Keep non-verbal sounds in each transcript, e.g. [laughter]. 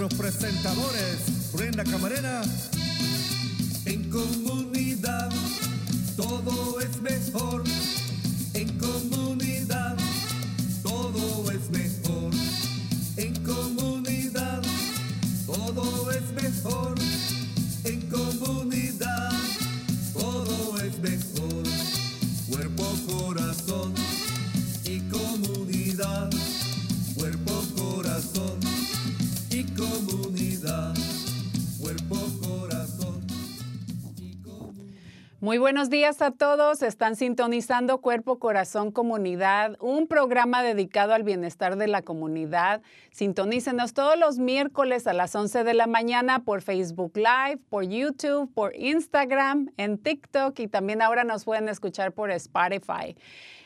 Nuestros presentadores, Brenda Camarena. Muy buenos días a todos. Están sintonizando Cuerpo, Corazón, Comunidad, un programa dedicado al bienestar de la comunidad. Sintonícenos todos los miércoles a las 11 de la mañana por Facebook Live, por YouTube, por Instagram, en TikTok y también ahora nos pueden escuchar por Spotify.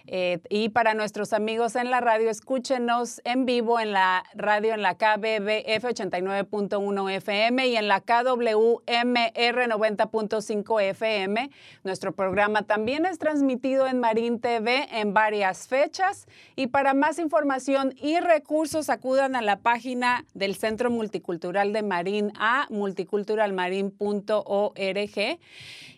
Eh, y para nuestros amigos en la radio, escúchenos en vivo en la radio en la KBBF 89.1 FM y en la KWMR 90.5 FM. Nuestro programa también es transmitido en Marín TV en varias fechas. Y para más información y recursos, acudan a la página del Centro Multicultural de Marín a multiculturalmarin.org.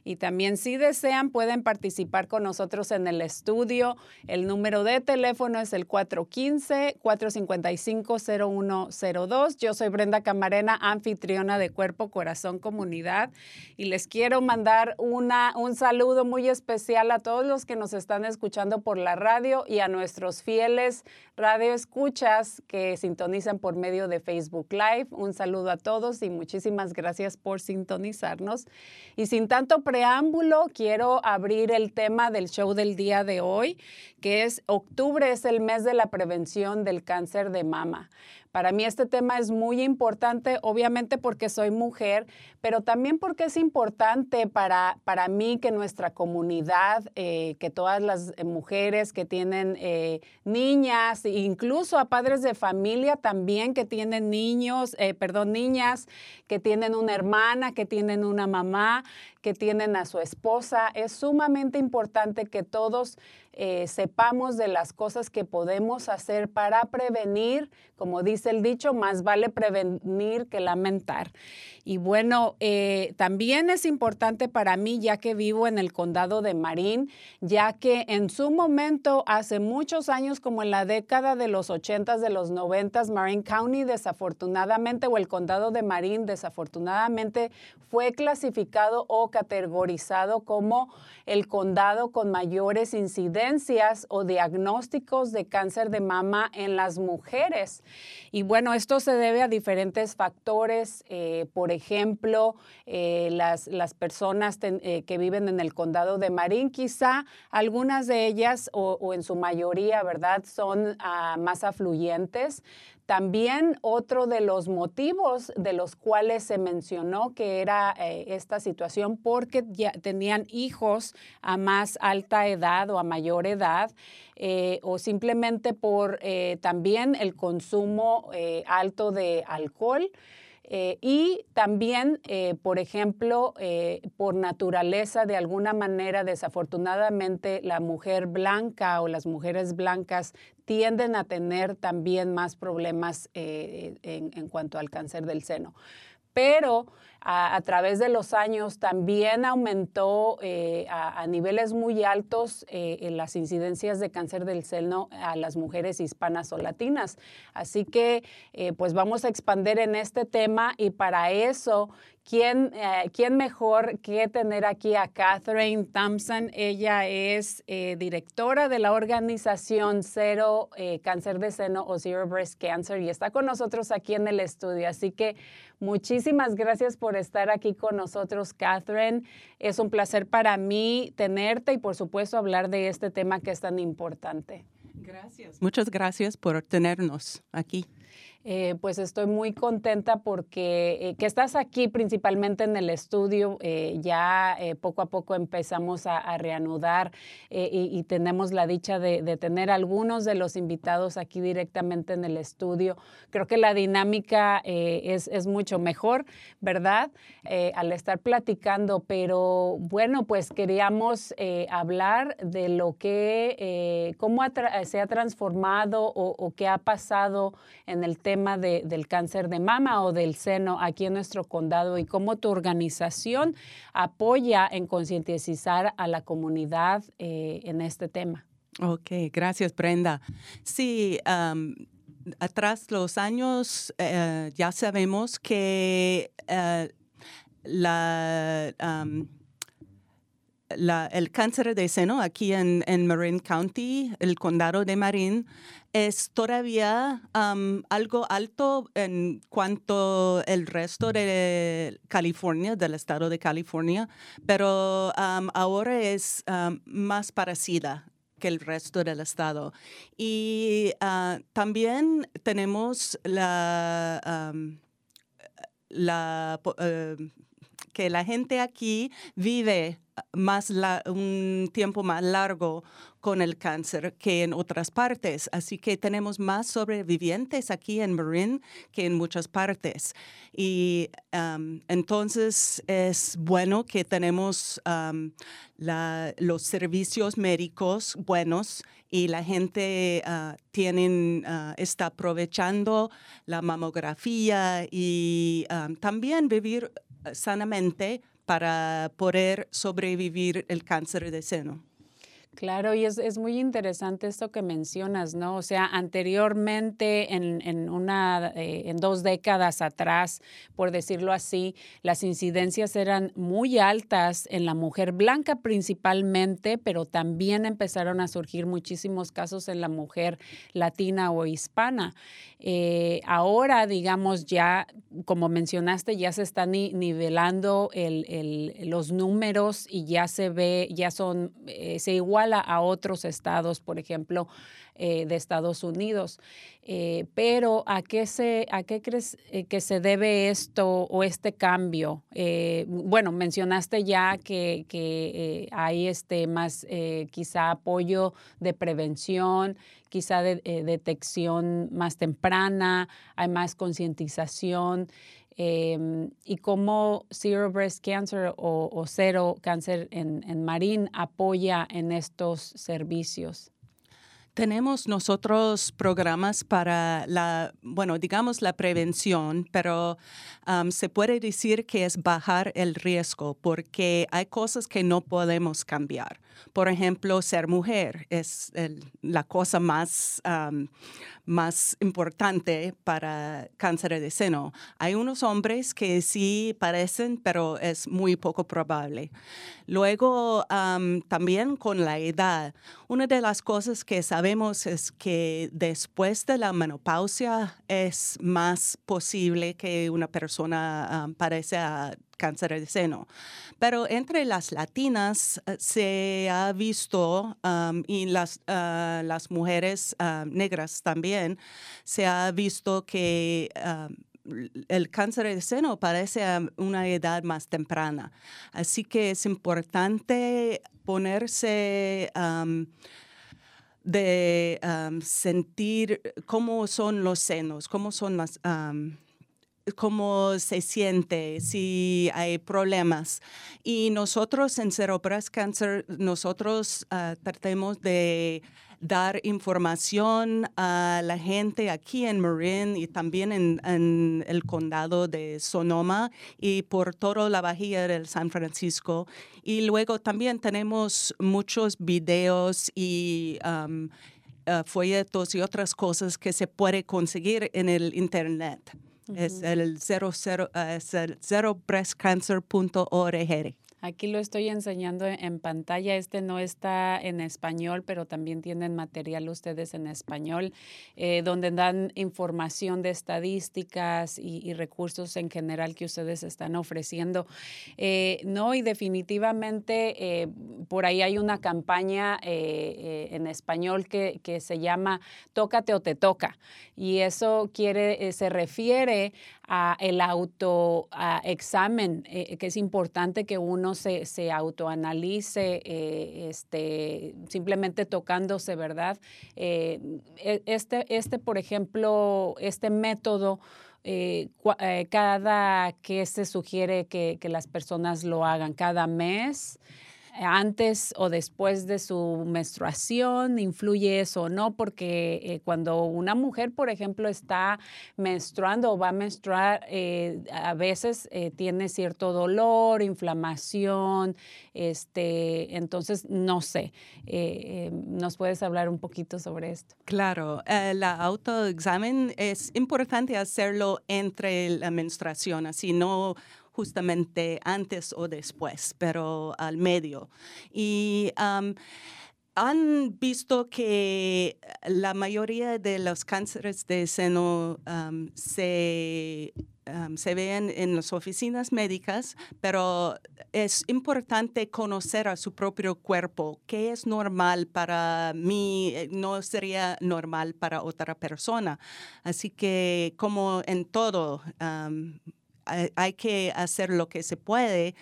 Y también si desean pueden participar con nosotros en el estudio. El número de teléfono es el 415-455-0102. Yo soy Brenda Camarena, anfitriona de Cuerpo, Corazón, Comunidad. Y les quiero mandar una, un saludo muy especial a todos los que nos están escuchando por la radio y a nuestros fieles radio escuchas que sintonizan por medio de Facebook Live. Un saludo a todos y muchísimas gracias por sintonizarnos. Y sin tanto preámbulo, quiero abrir el tema del show del día de hoy, que es octubre es el mes de la prevención del cáncer de mama. Para mí este tema es muy importante, obviamente porque soy mujer, pero también porque es importante para, para mí que nuestra comunidad, eh, que todas las mujeres que tienen eh, niñas, incluso a padres de familia también que tienen niños, eh, perdón, niñas, que tienen una hermana, que tienen una mamá, tienen a su esposa, es sumamente importante que todos eh, sepamos de las cosas que podemos hacer para prevenir, como dice el dicho, más vale prevenir que lamentar. Y bueno, eh, también es importante para mí, ya que vivo en el condado de Marín, ya que en su momento, hace muchos años, como en la década de los 80s, de los 90s, Marin County desafortunadamente, o el condado de Marín desafortunadamente, fue clasificado o categorizado como el condado con mayores incidencias o diagnósticos de cáncer de mama en las mujeres. Y bueno, esto se debe a diferentes factores, eh, por ejemplo, eh, las, las, personas eh, que viven en el condado de Marín, quizá algunas de ellas o, en su mayoría, ¿verdad?, son uh, más afluyentes. También otro de los motivos de los cuales se mencionó que era eh, esta situación porque ya tenían hijos a más alta edad o a mayor edad eh, o simplemente por eh, también el consumo alto de alcohol. Eh, y también, eh, por ejemplo, eh, por naturaleza, de alguna manera, desafortunadamente, la mujer blanca o las mujeres blancas tienden a tener también más problemas en, en cuanto al cáncer del seno. pero a, través de los años también aumentó eh, a, niveles muy altos eh, las incidencias de cáncer del seno a las mujeres hispanas o latinas. Así que eh, pues vamos a expandir en este tema y para eso ¿Quién, ¿Quién, mejor que tener aquí a Catherine Thompson? Ella es directora de la organización Cero Cáncer de Seno o Zero Breast Cancer y está con nosotros aquí en el estudio. Así que Muchísimas gracias por estar aquí con nosotros, Catherine. Es un placer para mí tenerte y por supuesto hablar de este tema que es tan importante. Gracias. Muchas gracias por tenernos aquí. Eh, pues estoy muy contenta porque eh, que estás aquí principalmente en el estudio. Eh, ya poco a poco empezamos a, reanudar y, tenemos la dicha de, tener algunos de los invitados aquí directamente en el estudio. Creo que la dinámica es, mucho mejor, ¿verdad? al estar platicando, pero bueno, pues queríamos hablar de lo que, cómo se ha transformado o, o qué ha pasado en el tema del cáncer de mama o del seno aquí en nuestro condado y cómo tu organización apoya en concientizar a la comunidad eh, en este tema. Ok, gracias Brenda. Sí, atrás los años eh, ya sabemos que eh, la... el cáncer de seno aquí en, en, Marin County, el condado de Marin, es todavía algo alto en cuanto el resto de California, del estado de California, pero ahora es más parecida que el resto del estado. Y ah, también tenemos la, eh, que la gente aquí vive más un tiempo más largo con el cáncer que en otras partes. Así que tenemos más sobrevivientes aquí en Marin que en muchas partes. Y entonces es bueno que tenemos los servicios médicos buenos y la gente ah, tienen, ah, está aprovechando la mamografía y también vivir sanamente para poder sobrevivir el cáncer de seno. Claro, y es, es, muy interesante esto que mencionas, ¿no? O sea, anteriormente, en, en una, eh, en dos décadas atrás, por decirlo así, las incidencias eran muy altas en la mujer blanca principalmente, pero también empezaron a surgir muchísimos casos en la mujer latina o hispana. Eh, ahora, digamos, ya, como mencionaste, ya se están nivelando el, el, los números y ya se ve, ya son, eh, se igual a otros estados, por ejemplo, eh, de Estados Unidos. Eh, pero ¿a qué, se, ¿a qué crees eh, que se debe esto o este cambio? bueno, mencionaste ya que, que hay este más quizá apoyo de prevención, quizá de detección más temprana, hay más concientización. Em, y cómo Zero Breast Cancer o, Cero Cáncer en, en Marín apoya en estos servicios. Tenemos nosotros programas para la, bueno, digamos la prevención, pero se puede decir que es bajar el riesgo porque hay cosas que no podemos cambiar. Por ejemplo, ser mujer es la cosa más, más importante para cáncer de seno. Hay unos hombres que sí parecen, pero es muy poco probable. Luego, también con la edad, una de las cosas que sabemos es que después de la menopausia es más posible que una persona padece cáncer de seno. Pero entre las latinas eh, se ha visto, y las, ah, las mujeres negras también, se ha visto que el cáncer de seno parece a una edad más temprana. Así que es importante ponerse de sentir cómo son los senos, cómo son las cómo se siente, si hay problemas. Y nosotros en Zero Breast Cancer, nosotros ah, tratamos de dar información a la gente aquí en Marin y también en, el condado de Sonoma y por toda la bahía del San Francisco. Y luego también tenemos muchos videos y um, uh, folletos y otras cosas que se puede conseguir en el Internet. Es el, zero, zero, uh, es el zerobreastcancer.org. Aquí lo estoy enseñando en pantalla. Este no está en español, pero también tienen material ustedes en español, eh, donde dan información de estadísticas y, recursos en general que ustedes están ofreciendo. Eh, no, y definitivamente eh, por ahí hay una campaña en español que, que, se llama Tócate o te toca. Y eso quiere, se refiere a el autoexamen, que es importante que uno se, autoanalice, eh, este, simplemente tocándose, ¿verdad? Eh, e, este, este, por ejemplo, este método, eh, cada que se sugiere que, que, las personas lo hagan, cada mes antes o después de su menstruación, influye eso o no, porque eh, cuando una mujer, por ejemplo, está menstruando o va a menstruar, eh, a veces eh, tiene cierto dolor, inflamación, este, entonces no sé. ¿Nos puedes hablar un poquito sobre esto? Claro, el autoexamen es importante hacerlo entre la menstruación, así no justamente antes o después, pero al medio. Y han visto que la mayoría de los cánceres de seno se, se ven en las oficinas médicas, pero es importante conocer a su propio cuerpo, qué es normal para mí, eh, no sería normal para otra persona. Así que como en todo, hay, que hacer lo que se puede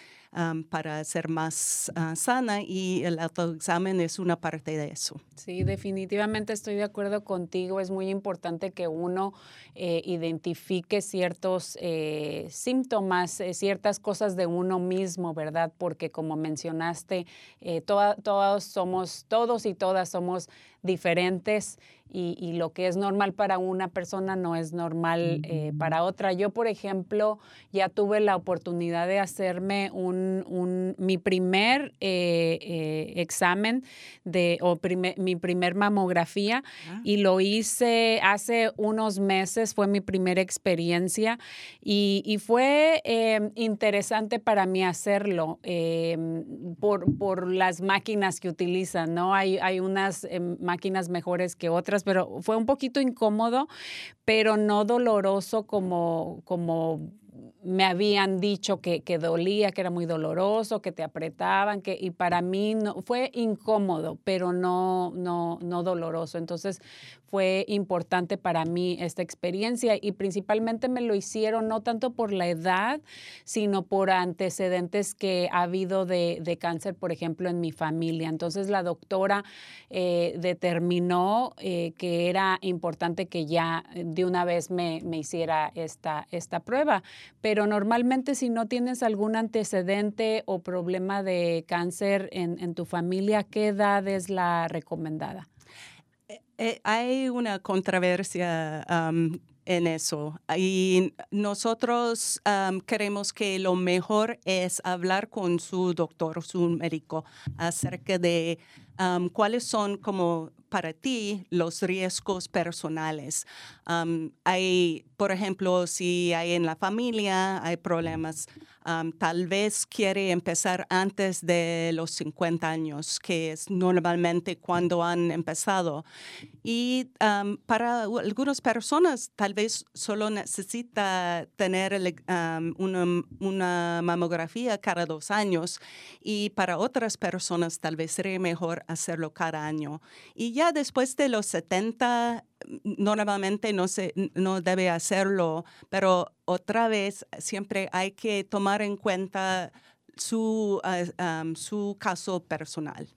para ser más ah, sana y el autoexamen es una parte de eso. Sí, definitivamente estoy de acuerdo contigo. Es muy importante que uno eh, identifique ciertos eh, síntomas, eh, ciertas cosas de uno mismo, ¿verdad? Porque como mencionaste, todos somos, todos y todas somos diferentes y, lo que es normal para una persona no es normal eh, para otra. Yo, por ejemplo, ya tuve la oportunidad de hacerme un, mi primer eh, eh, examen de, o mi primer mamografía ah. y lo hice hace unos meses, fue mi primera experiencia y, fue interesante para mí hacerlo por, por, las máquinas que utilizan, ¿no? Hay, hay unas máquinas mejores que otras pero fue un poquito incómodo, pero no doloroso como, como me habían dicho que, que, dolía, que era muy doloroso, que te apretaban, que, y para mí no, fue incómodo, pero no, no, no doloroso. Entonces fue importante para mí esta experiencia y principalmente me lo hicieron no tanto por la edad, sino por antecedentes que ha habido de, de cáncer, por ejemplo, en mi familia. Entonces la doctora eh, determinó eh, que era importante que ya de una vez me, me hiciera esta, esta prueba. Pero normalmente si no tienes algún antecedente o problema de cáncer en, en tu familia, ¿qué edad es la recomendada? Eh, hay una controversia en eso. Y nosotros queremos que lo mejor es hablar con su doctor, su médico, acerca de cuáles son como para ti los riesgos personales. hay, por ejemplo, si hay en la familia, hay problemas, tal vez quiere empezar antes de los 50 años, que es normalmente cuando han empezado. Y para algunas personas, tal vez solo necesita tener una, una mamografía cada dos años y para otras personas tal vez sería mejor hacerlo cada año. Y ya después de los 70, normalmente no, se, no debe hacerlo, pero otra vez siempre hay que tomar en cuenta su, ah, su caso personal.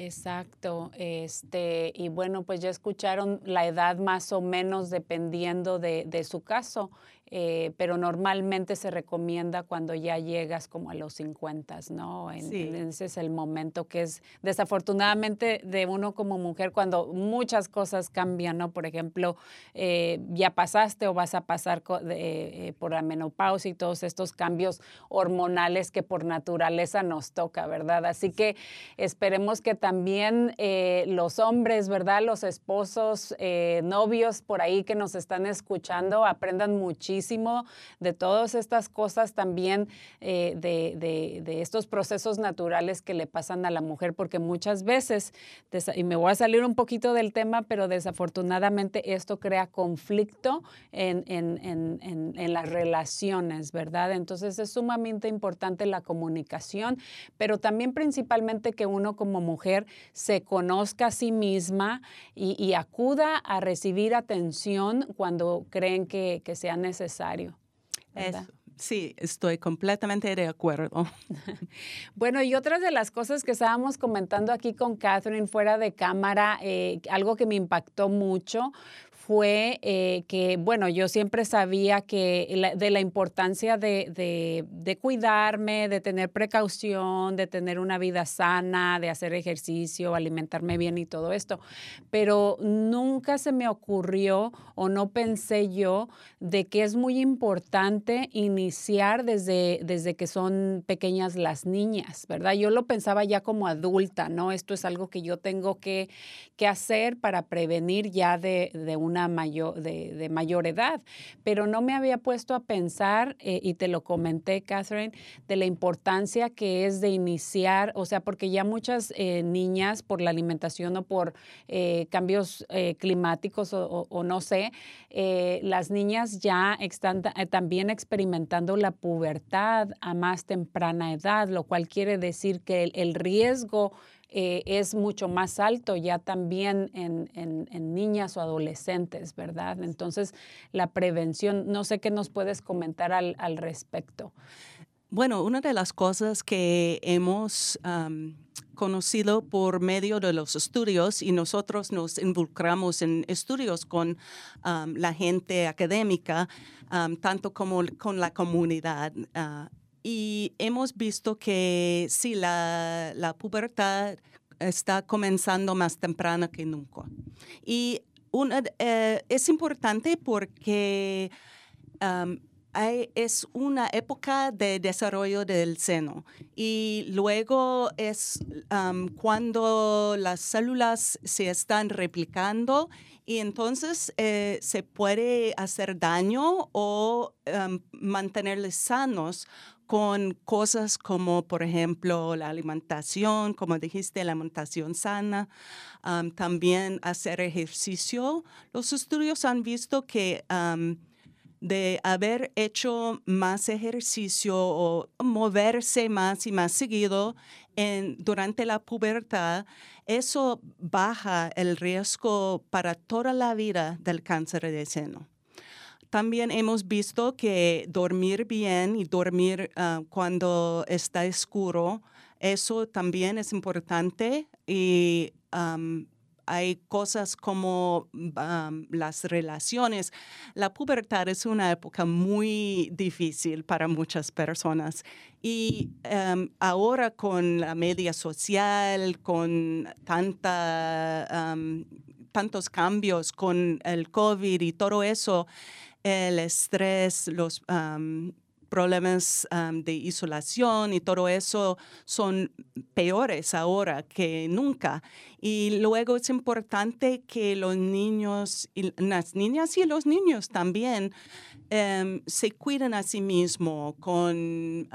Exacto, este, y bueno, pues ya escucharon la edad más o menos dependiendo de, de su caso. Eh, pero normalmente se recomienda cuando ya llegas como a los 50, ¿no? En, Sí. ese es el momento que es desafortunadamente de uno como mujer cuando muchas cosas cambian, ¿no? Por ejemplo, eh, ya pasaste o vas a pasar eh, por la menopausia y todos estos cambios hormonales que por naturaleza nos toca, ¿verdad? Así que esperemos que también los hombres, ¿verdad? Los esposos, novios por ahí que nos están escuchando aprendan muchísimo de todas estas cosas también, eh, de, de- estos procesos naturales que le pasan a la mujer, porque muchas veces, y me voy a salir un poquito del tema, pero desafortunadamente esto crea conflicto en- en- en- en las relaciones, ¿verdad? Entonces es sumamente importante la comunicación, pero también principalmente que uno como mujer se conozca a sí misma y, y acuda a recibir atención cuando creen que, que sea necesario. ¿Verdad? Eso. Sí, estoy completamente de acuerdo. [laughs] Bueno, y otras de las cosas que estábamos comentando aquí con Catherine fuera de cámara, eh, algo que me impactó mucho fue eh, que, bueno, yo siempre sabía que de la importancia de, de- de cuidarme, de tener precaución, de tener una vida sana, de hacer ejercicio, alimentarme bien y todo esto, pero nunca se me ocurrió o no pensé yo de que es muy importante iniciar desde, desde que son pequeñas las niñas, ¿verdad? Yo lo pensaba ya como adulta, ¿no? Esto es algo que yo tengo que, que hacer para prevenir ya de, de una mayor, de, mayor edad, pero no me había puesto a pensar, eh, y te lo comenté, Catherine, de la importancia que es de iniciar, o sea, porque ya muchas eh, niñas por la alimentación o por eh, cambios climáticos o, no sé, las niñas ya están ta- también experimentando la pubertad a más temprana edad, lo cual quiere decir que el riesgo eh, es mucho más alto ya también en, en- en niñas o adolescentes, ¿verdad? Entonces, la prevención, no sé qué nos puedes comentar al, al respecto. Bueno, una de las cosas que hemos conocido por medio de los estudios y nosotros nos involucramos en estudios con la gente académica, tanto como con la comunidad. ah, y hemos visto que sí, la, la pubertad está comenzando más temprana que nunca. Y una, eh, es importante porque es una época de desarrollo del seno y luego es cuando las células se están replicando y entonces eh, se puede hacer daño o am, mantenerles sanos con cosas como, por ejemplo, la alimentación, como dijiste, la alimentación sana, am, también hacer ejercicio. Los estudios han visto que de haber hecho más ejercicio o moverse más y más seguido durante la pubertad, eso baja el riesgo para toda la vida del cáncer de seno. También hemos visto que dormir bien y dormir ah, cuando está oscuro, eso también es importante y hay cosas como las relaciones. La pubertad es una época muy difícil para muchas personas y am, ahora con la media social, con tantos cambios, con el COVID y todo eso, el estrés, los problemas de isolación y todo eso son peores ahora que nunca. Y luego es importante que los niños, y las niñas y los niños también em, se cuiden a sí mismos con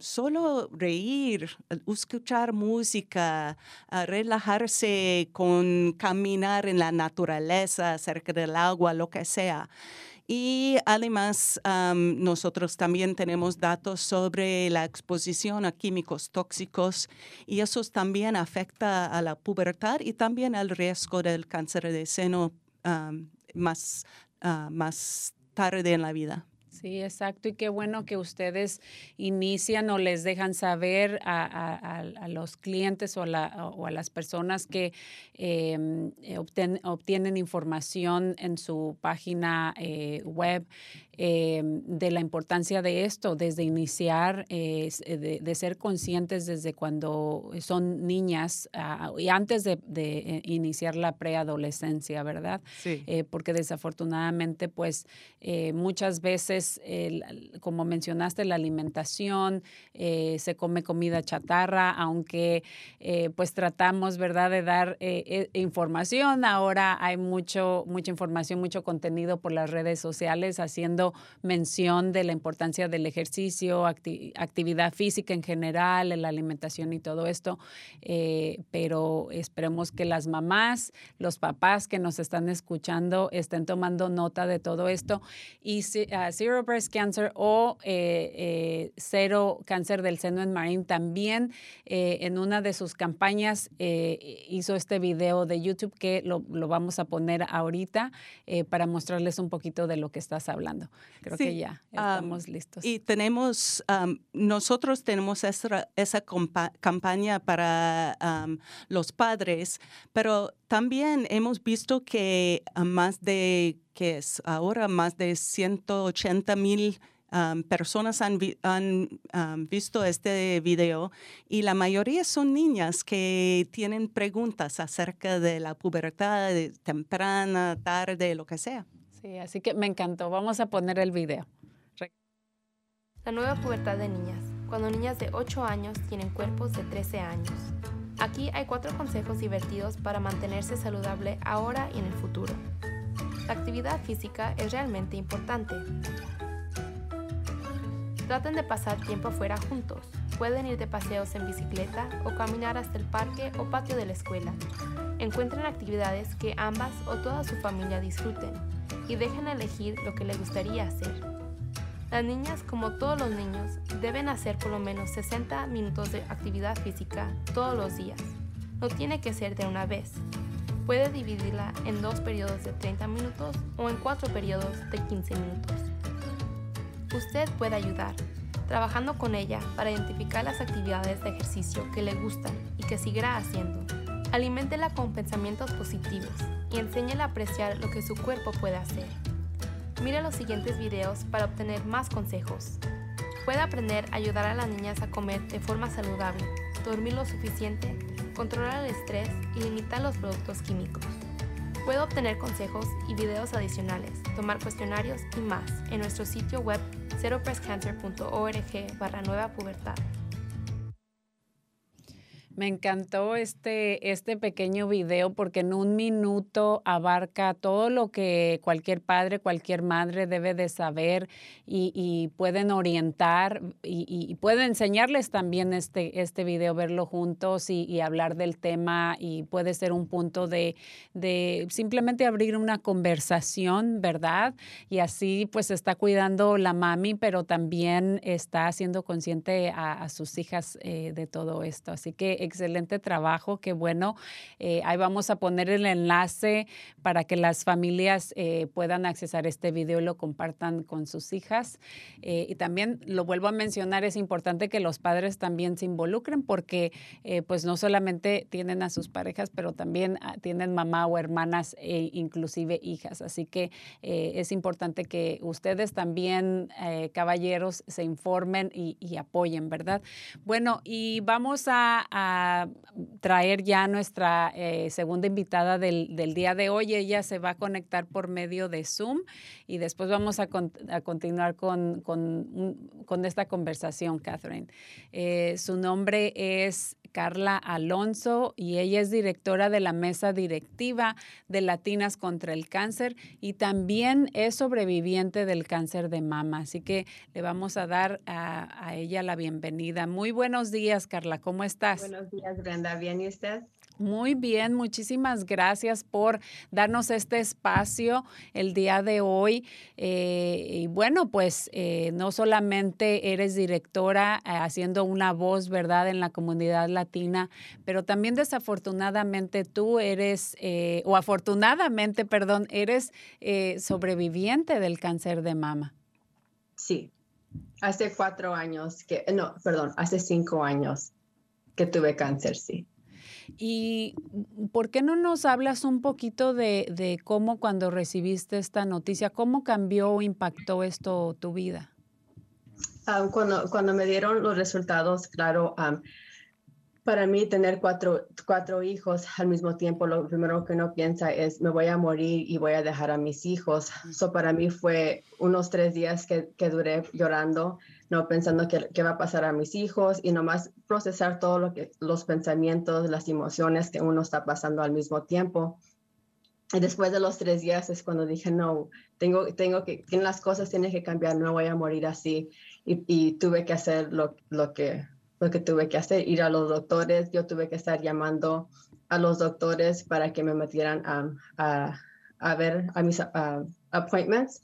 solo reír, escuchar música, relajarse con caminar en la naturaleza, cerca del agua, lo que sea. Y además, am, nosotros también tenemos datos sobre la exposición a químicos tóxicos y eso también afecta a la pubertad y también al riesgo del cáncer de seno más, ah, más tarde en la vida. Sí, exacto. Y qué bueno que ustedes inician o les dejan saber a, los clientes o, a las personas que em, eh, obtienen información en su página eh, web em, de la importancia de esto, desde iniciar, eh, de, ser conscientes desde cuando son niñas ah, y antes de, iniciar la preadolescencia, ¿verdad? Sí. porque desafortunadamente, pues muchas veces como mencionaste, la alimentación, eh, se come comida chatarra, aunque eh, pues tratamos, ¿verdad?, de dar eh, información. Ahora hay mucho, mucha información, mucho contenido por las redes sociales haciendo mención de la importancia del ejercicio, actividad física en general, la alimentación y todo esto. pero esperemos que las mamás, los papás que nos están escuchando estén tomando nota de todo esto. Y uh, Zero Breast Cancer o eh, eh, Cero Cáncer del Seno en Marín también eh, en una de sus campañas hizo este video de YouTube que lo, vamos a poner ahorita para mostrarles un poquito de lo que estás hablando. Creo que ya estamos listos. Y tenemos, nosotros tenemos esa, esa campaña para los padres, pero también hemos visto que más de, que es ahora más de 180 mil personas han, visto este video y la mayoría son niñas que tienen preguntas acerca de la pubertad temprana, tarde, lo que sea. Sí, así que me encantó. Vamos a poner el video. La nueva pubertad de niñas, cuando niñas de 8 años tienen cuerpos de 13 años. Aquí hay cuatro consejos divertidos para mantenerse saludable ahora y en el futuro. La actividad física es realmente importante. Traten de pasar tiempo afuera juntos. Pueden ir de paseos en bicicleta o caminar hasta el parque o patio de la escuela. Encuentren actividades que ambas o toda su familia disfruten y dejen elegir lo que les gustaría hacer. Las niñas, como todos los niños, deben hacer por lo menos 60 minutos de actividad física todos los días. No tiene que ser de una vez. Puede dividirla en dos periodos de 30 minutos o en cuatro periodos de 15 minutos. Usted puede ayudar, trabajando con ella para identificar las actividades de ejercicio que le gustan y que seguirá haciendo. Aliméntela con pensamientos positivos y enséñela a apreciar lo que su cuerpo puede hacer. Mira los siguientes videos para obtener más consejos. Puede aprender a ayudar a las niñas a comer de forma saludable, dormir lo suficiente, controlar el estrés y limitar los productos químicos. Puede obtener consejos y videos adicionales, tomar cuestionarios y más en nuestro sitio web zeropresscancer.org barra nueva pubertad. Me encantó este, este pequeño video porque en un minuto abarca todo lo que cualquier padre, cualquier madre debe de saber y, pueden orientar y, pueden enseñarles también este, este video, verlo juntos y, hablar del tema y puede ser un punto de, de, simplemente abrir una conversación, ¿verdad? Y así pues está cuidando la mami, pero también está haciendo consciente a, sus hijas eh, de todo esto. Así que excelente trabajo, qué bueno. Eh, ahí vamos a poner el enlace para que las familias eh, puedan accesar este video y lo compartan con sus hijas. Eh, y también lo vuelvo a mencionar, es importante que los padres también se involucren porque pues no solamente tienen a sus parejas, pero también ah, tienen mamá o hermanas e inclusive hijas. Así que es importante que ustedes también, caballeros, se informen y, apoyen, ¿verdad? Bueno, y vamos a traer ya nuestra eh, segunda invitada del, día de hoy. Ella se va a conectar por medio de Zoom y después vamos a, continuar con, con, esta conversación, Catherine. Eh, su nombre es Carla Alonso y ella es directora de la mesa directiva de Latinas contra el Cáncer y también es sobreviviente del cáncer de mama. Así que le vamos a dar a, ella la bienvenida. Muy buenos días, Carla. ¿Cómo estás? Buenos días, Brenda. ¿Bien y usted? Muy bien, muchísimas gracias por darnos este espacio el día de hoy. Eh, y bueno, pues eh, no solamente eres directora eh, haciendo una voz, ¿verdad?, en la comunidad latina, pero también desafortunadamente tú eres, o afortunadamente, perdón, eres sobreviviente del cáncer de mama. Sí, hace cuatro años que, no, perdón, hace cinco años que tuve cáncer, sí. ¿Y por qué no nos hablas un poquito de, de cómo cuando recibiste esta noticia, cómo cambió o impactó esto tu vida? Um, cuando, cuando me dieron los resultados, claro, um, para mí tener cuatro, cuatro hijos al mismo tiempo, lo primero que uno piensa es, me voy a morir y voy a dejar a mis hijos. Eso para mí fue unos tres días que, que duré llorando, no pensando qué, qué, va a pasar a mis hijos y nomás procesar todos lo que, los pensamientos, las emociones que uno está pasando al mismo tiempo. Y después de los tres días es cuando dije, no, tengo, tengo que, las cosas tienen que cambiar, no voy a morir así. Y, y tuve que hacer lo, lo que lo que tuve que hacer, ir a los doctores, yo tuve que estar llamando a los doctores para que me metieran a, a, ver a mis appointments,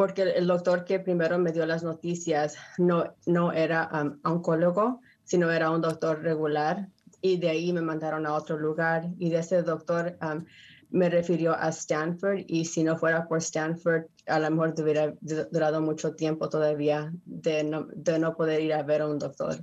porque el, doctor que primero me dio las noticias no, no era um, oncólogo, sino era un doctor regular, y de ahí me mandaron a otro lugar, y de ese doctor um, me refirió a Stanford y si no fuera por Stanford, a lo mejor hubiera durado mucho tiempo todavía de no, de no poder ir a ver a un doctor.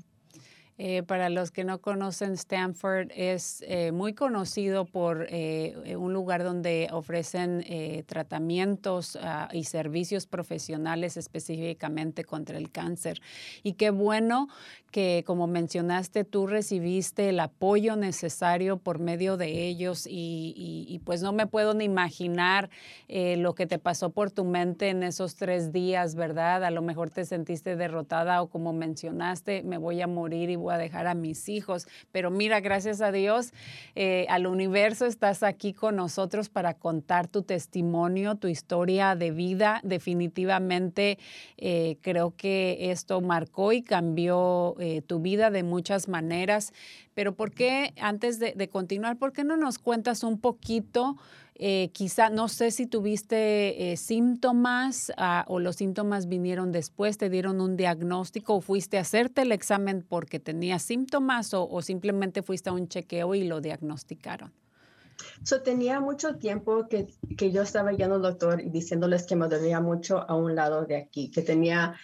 Eh, para los que no conocen, Stanford es eh, muy conocido por eh, un lugar donde ofrecen tratamientos uh, y servicios profesionales específicamente contra el cáncer. Y qué bueno que, como mencionaste, tú recibiste el apoyo necesario por medio de ellos y, y, pues no me puedo ni imaginar lo que te pasó por tu mente en esos tres días, ¿verdad? A lo mejor te sentiste derrotada o como mencionaste, me voy a morir y voy a dejar a mis hijos. Pero mira, gracias a Dios, eh, al universo estás aquí con nosotros para contar tu testimonio, tu historia de vida. Definitivamente eh, creo que esto marcó y cambió eh, tu vida de muchas maneras. Pero ¿por qué, antes de, continuar, por qué no nos cuentas un poquito? Eh, quizá, no sé si tuviste eh, síntomas ah, o los síntomas vinieron después, te dieron un diagnóstico o fuiste a hacerte el examen porque tenías síntomas o, o simplemente fuiste a un chequeo y lo diagnosticaron. So, tenía mucho tiempo que, que yo estaba yendo al doctor y diciéndoles que me dolía mucho a un lado de aquí, que tenía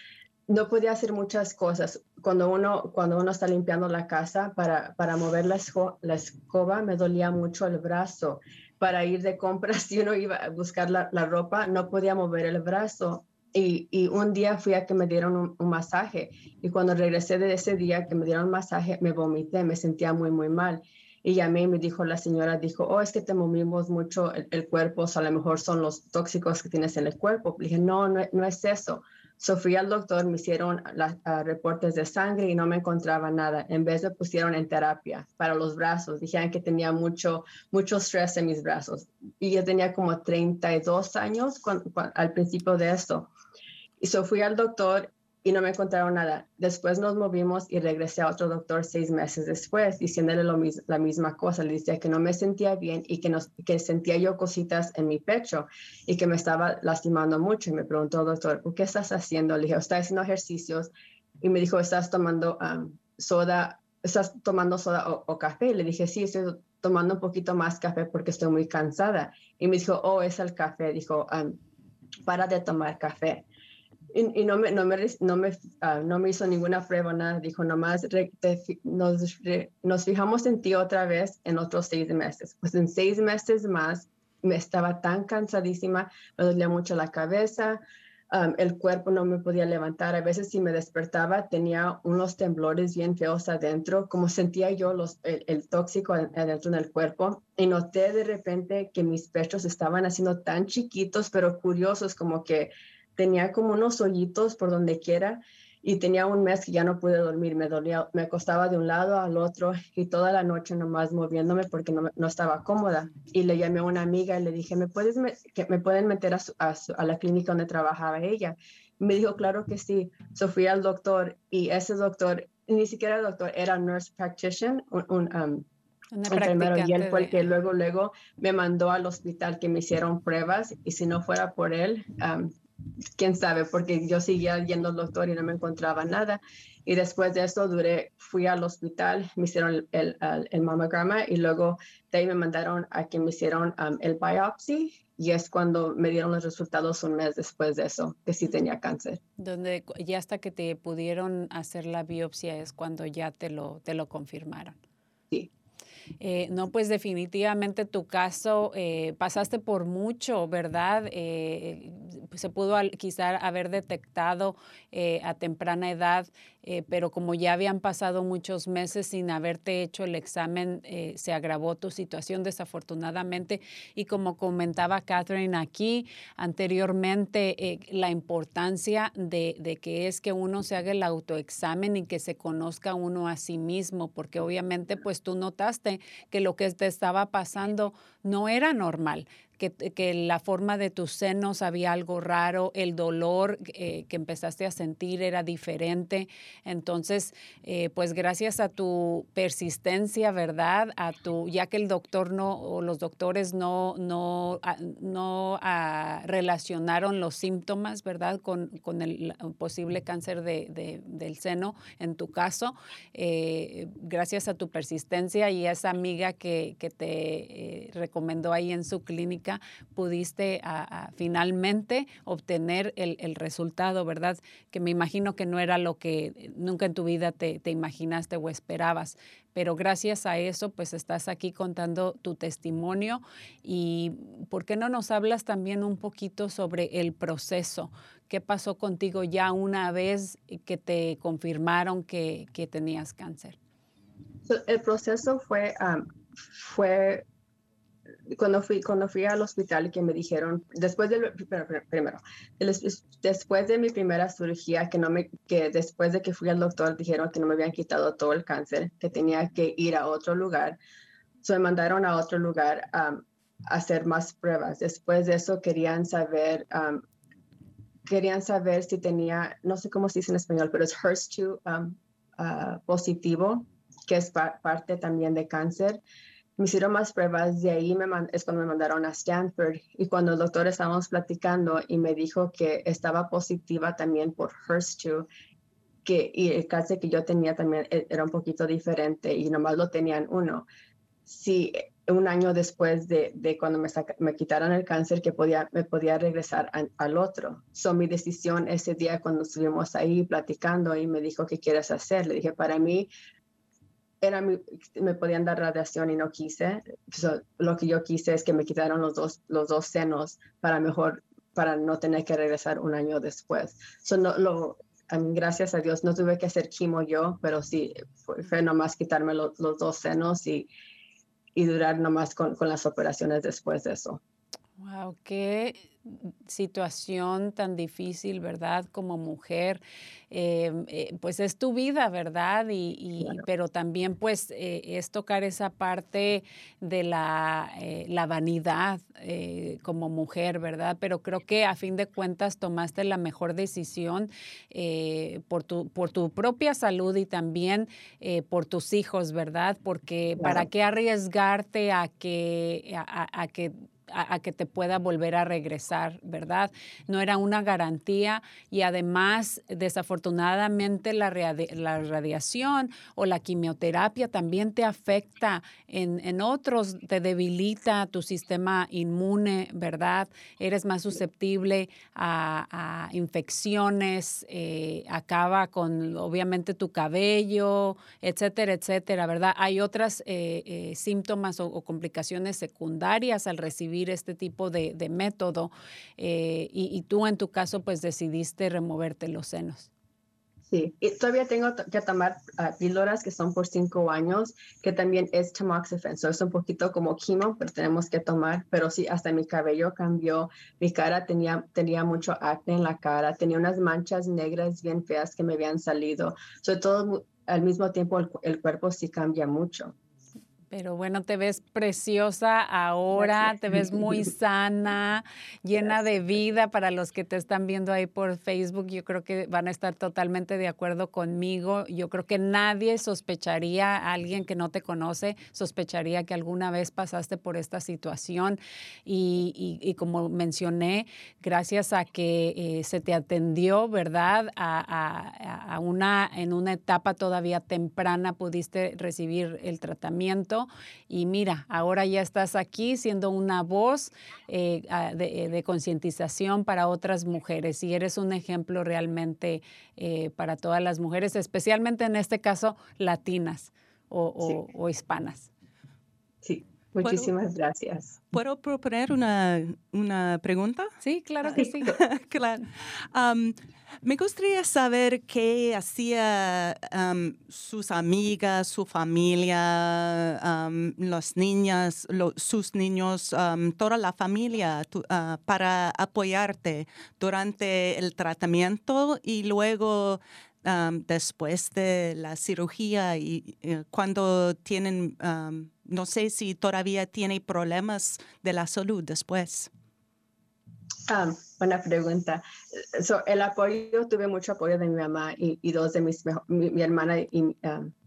no podía hacer muchas cosas. Cuando uno, cuando uno está limpiando la casa para, para mover la, la, escoba, me dolía mucho el brazo para ir de compras, [laughs] si uno iba a buscar la, ropa, no podía mover el brazo. Y, y, un día fui a que me dieron un, un, masaje y cuando regresé de ese día que me dieron masaje, me vomité, me sentía muy, muy mal. Y llamé y me dijo la señora, dijo, oh, es que te movimos mucho el, el cuerpo, o a lo mejor son los tóxicos que tienes en el cuerpo. Le dije, no, no, no es eso So fui al doctor, me hicieron las uh, reportes de sangre y no me encontraba nada. En vez me pusieron en terapia para los brazos. Dijeron que tenía mucho, mucho estrés en mis brazos. Y yo tenía como 32 años cuando, cuando, al principio de esto. Y so al doctor y no me encontraron nada. Después nos movimos y regresé a otro doctor seis meses después, diciéndole lo mis, la misma cosa. Le decía que no me sentía bien y que, nos, que sentía yo cositas en mi pecho y que me estaba lastimando mucho. Y me preguntó, doctor, ¿qué estás haciendo? Le dije, estoy haciendo ejercicios. Y me dijo, ¿estás tomando um, soda? ¿Estás tomando soda o, o café? Le dije, sí, estoy tomando un poquito más café porque estoy muy cansada. Y me dijo, oh, es el café. Dijo, um, para de tomar café. Y, no, me, no, me, no, me, uh, no me hizo ninguna prueba, nada. Dijo, nomás re, te, nos, re, nos fijamos en ti otra vez en otros seis meses. Pues en seis meses más me estaba tan cansadísima, me dolía mucho la cabeza, um, el cuerpo no me podía levantar. A veces si me despertaba tenía unos temblores bien feos adentro, como sentía yo los, el, el tóxico adentro del cuerpo. Y noté de repente que mis pechos estaban haciendo tan chiquitos, pero curiosos, como que tenía como unos hoyitos por donde quiera y tenía un mes que ya no pude dormir, me dolía, me acostaba de un lado al otro y toda la noche nomás moviéndome porque no, no estaba cómoda. Y le llamé a una amiga y le dije, ¿me, puedes que me pueden meter a, su, a, su, a, la clínica donde trabajaba ella? Y me dijo, claro que sí. So fui al doctor y ese doctor, ni siquiera el doctor, era nurse practitioner, un, un um, enfermero y él fue el que luego, luego me mandó al hospital que me hicieron pruebas y si no fuera por él, um, quién sabe, porque yo seguía yendo al doctor y no me encontraba nada. Y después de eso duré, fui al hospital, me hicieron el, el, el mamograma y luego de ahí me mandaron a que me hicieron um, el biopsy y es cuando me dieron los resultados un mes después de eso, que sí tenía cáncer. Donde ya hasta que te pudieron hacer la biopsia es cuando ya te lo, te lo confirmaron. Sí. Eh, no, pues definitivamente tu caso eh, pasaste por mucho, ¿verdad? Eh, se pudo quizá haber detectado a temprana edad eh, pero como ya habían pasado muchos meses sin haberte hecho el examen, eh, se agravó tu situación desafortunadamente. Y como comentaba Catherine aquí anteriormente, eh, la importancia de, de, que es que uno se haga el autoexamen y que se conozca uno a sí mismo, porque obviamente pues tú notaste que lo que te estaba pasando no era normal que, la forma de tus senos había algo raro, el dolor eh, que empezaste a sentir era diferente. Entonces, eh, pues gracias a tu persistencia, ¿verdad? A tu, ya que el doctor no, o los doctores no, no, ah, no ah, relacionaron los síntomas, ¿verdad? Con, con el posible cáncer de, del seno, en tu caso, eh, gracias a tu persistencia y esa amiga que, que te recomendó ahí en su clínica, pudiste finalmente obtener el, resultado, ¿verdad? Que me imagino que no era lo que nunca en tu vida te, imaginaste o esperabas, pero gracias a eso pues estás aquí contando tu testimonio y ¿por qué no nos hablas también un poquito sobre el proceso? ¿Qué pasó contigo ya una vez que te confirmaron que, tenías cáncer? El proceso fue, fue cuando fui, cuando fui al hospital que me dijeron, después de, primero, después de mi primera cirugía, que, no me, que después de que fui al doctor dijeron que no me habían quitado todo el cáncer, que tenía que ir a otro lugar. So me mandaron a otro lugar a hacer más pruebas. Después de eso querían saber, querían saber si tenía, no sé cómo se dice en español, pero es HERS2 uh, positivo, que es parte también de cáncer me hicieron más pruebas, de ahí me es cuando me mandaron a Stanford y cuando el doctor estábamos platicando y me dijo que estaba positiva también por HERS2, que y el cáncer que yo tenía también e, era un poquito diferente y nomás lo tenían uno. Si un año después de, de cuando me, me, quitaron el cáncer que podía, me podía regresar al otro. So, mi decisión ese día cuando estuvimos ahí platicando y me dijo, ¿qué quieres hacer? Le dije, para mí era me podían dar radiación y no quise. lo que yo quise es que me quitaron los dos, los dos senos para mejor, para no tener que regresar un año después. So, no, lo, gracias a Dios no tuve que hacer quimo yo, pero sí fue, nomás quitarme los dos senos y, y durar nomás con, con las operaciones después de eso. Wow, qué situación tan difícil, ¿verdad? Como mujer, em, eh, pues es tu vida, ¿verdad? Y, Pero también pues eh, es tocar esa parte de la, eh, la vanidad como mujer, ¿verdad? Pero creo que a fin de cuentas tomaste la mejor decisión por, tu, por tu propia salud y también por tus hijos, ¿verdad? Porque ¿para qué arriesgarte a que, a que a, que te pueda volver a regresar, ¿verdad? No era una garantía y además, desafortunadamente, la, radiación o la quimioterapia también te afecta en, en, otros, te debilita tu sistema inmune, ¿verdad? Eres más susceptible a, infecciones, eh, acaba con, obviamente, tu cabello, etcétera, etcétera, ¿verdad? Hay otras eh, eh, síntomas o complicaciones secundarias al recibir este tipo de, método eh, y, tú en tu caso pues decidiste removerte los senos. Sí, y todavía tengo que tomar uh, que son por cinco años, que también es tamoxifen. So es un poquito como quimo, pero tenemos que tomar. Pero sí, hasta mi cabello cambió. Mi cara tenía, tenía mucho acné en la cara. Tenía unas manchas negras bien feas que me habían salido. Sobre todo, al mismo tiempo, el cuerpo sí cambia mucho. Pero bueno, te ves preciosa ahora, te ves muy [laughs] sana, llena de vida para los que te están viendo ahí por Facebook. Yo creo que van a estar totalmente de acuerdo conmigo. Yo creo que nadie sospecharía, alguien que no te conoce, sospecharía que alguna vez pasaste por esta situación. Y, como mencioné, gracias a que eh, se te atendió, ¿verdad? A, a una, en una etapa todavía temprana pudiste recibir el tratamiento pasado y mira, ahora ya estás aquí siendo una voz eh, de, de concientización para otras mujeres y eres un ejemplo realmente para todas las mujeres, especialmente en este caso latinas o, o hispanas. Sí. Muchísimas gracias. ¿Puedo proponer una, una pregunta? Sí, claro que sí. [laughs] [laughs] claro. Me gustaría saber qué hacía sus amigas, su familia, las niñas, sus niños, toda la familia ah, para apoyarte durante el tratamiento y luego después de la cirugía y eh, cuando tienen no sé si todavía tiene problemas de la salud después. Ah, buena pregunta. el apoyo, tuve mucho apoyo de mi mamá y, dos de mis, mi, hermana y,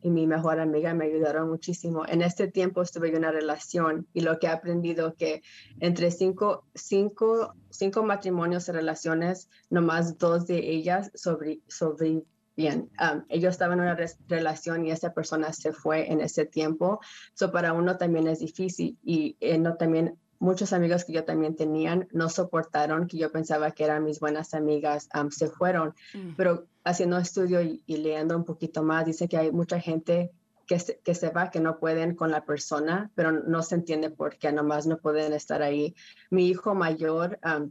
mi mejor amiga me ayudaron muchísimo. En este tiempo estuve en una relación y lo que he aprendido que entre cinco, cinco, cinco matrimonios y relaciones, nomás dos de ellas sobre, sobre bien. Um, ellos estaban en una relación y esa persona se fue en ese tiempo. So para uno también es difícil y eh, no también muchos amigos que yo también tenían no soportaron que yo pensaba que eran mis buenas amigas, um, se fueron. Mm. Pero haciendo estudio y, leyendo un poquito más, dice que hay mucha gente que se, que se va, que no pueden con la persona, pero no se entiende por qué, nomás no pueden estar ahí. Mi hijo mayor, um,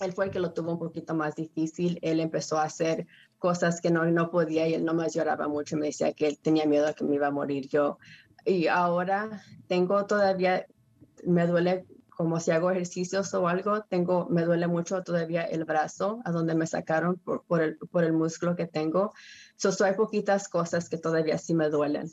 él fue el que lo tuvo un poquito más difícil. Él empezó a hacer cosas que no, no podía y él nomás lloraba mucho. Me decía que él tenía miedo a que me iba a morir yo. Y ahora tengo todavía, me duele como si hago ejercicios o algo, tengo, me duele mucho todavía el brazo, a donde me sacaron por, el, por el músculo que tengo. So, hay poquitas cosas que todavía sí me duelen.